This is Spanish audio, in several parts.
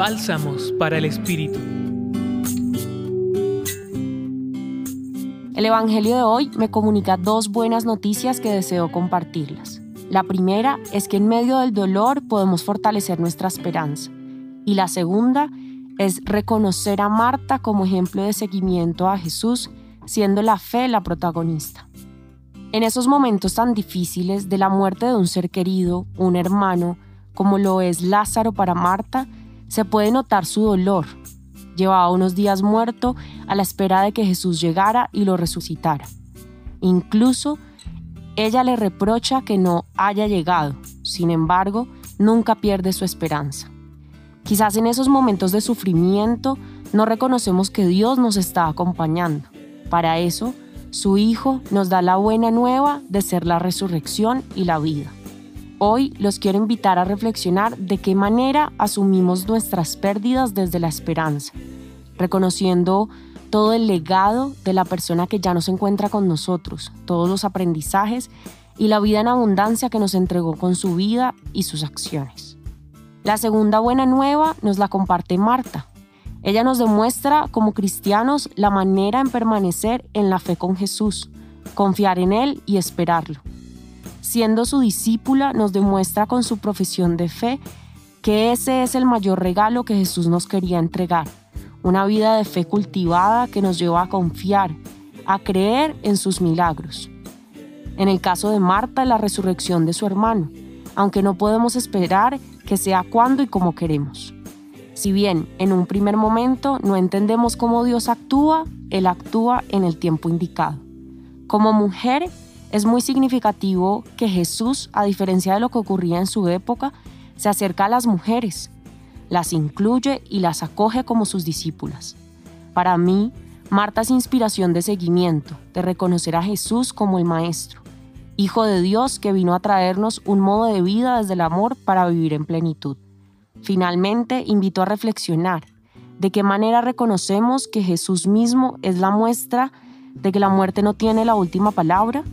Bálsamos para el Espíritu. El Evangelio de hoy me comunica dos buenas noticias que deseo compartirlas. La primera es que en medio del dolor podemos fortalecer nuestra esperanza. Y la segunda es reconocer a Marta como ejemplo de seguimiento a Jesús, siendo la fe la protagonista. En esos momentos tan difíciles de la muerte de un ser querido, un hermano, como lo es Lázaro para Marta, se puede notar su dolor. Llevaba unos días muerto a la espera de que Jesús llegara y lo resucitara. Incluso ella le reprocha que no haya llegado, sin embargo, nunca pierde su esperanza. Quizás en esos momentos de sufrimiento no reconocemos que Dios nos está acompañando. Para eso, su Hijo nos da la buena nueva de ser la resurrección y la vida. Hoy los quiero invitar a reflexionar de qué manera asumimos nuestras pérdidas desde la esperanza, reconociendo todo el legado de la persona que ya no se encuentra con nosotros, todos los aprendizajes y la vida en abundancia que nos entregó con su vida y sus acciones. La segunda buena nueva nos la comparte Marta. Ella nos demuestra como cristianos la manera en permanecer en la fe con Jesús, confiar en Él y esperarlo siendo su discípula, nos demuestra con su profesión de fe que ese es el mayor regalo que Jesús nos quería entregar, una vida de fe cultivada que nos lleva a confiar, a creer en sus milagros. En el caso de Marta, la resurrección de su hermano, aunque no podemos esperar que sea cuando y como queremos. Si bien en un primer momento no entendemos cómo Dios actúa, Él actúa en el tiempo indicado. Como mujer, es muy significativo que Jesús, a diferencia de lo que ocurría en su época, se acerca a las mujeres, las incluye y las acoge como sus discípulas. Para mí, Marta es inspiración de seguimiento, de reconocer a Jesús como el Maestro, Hijo de Dios que vino a traernos un modo de vida desde el amor para vivir en plenitud. Finalmente, invito a reflexionar de qué manera reconocemos que Jesús mismo es la muestra de que la muerte no tiene la última palabra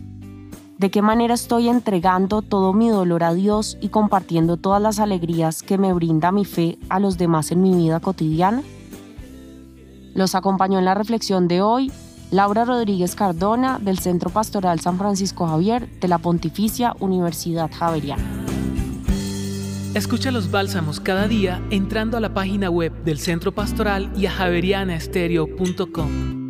de qué manera estoy entregando todo mi dolor a Dios y compartiendo todas las alegrías que me brinda mi fe a los demás en mi vida cotidiana. Los acompañó en la reflexión de hoy Laura Rodríguez Cardona del Centro Pastoral San Francisco Javier de la Pontificia Universidad Javeriana. Escucha los bálsamos cada día entrando a la página web del Centro Pastoral y a javerianaestereo.com.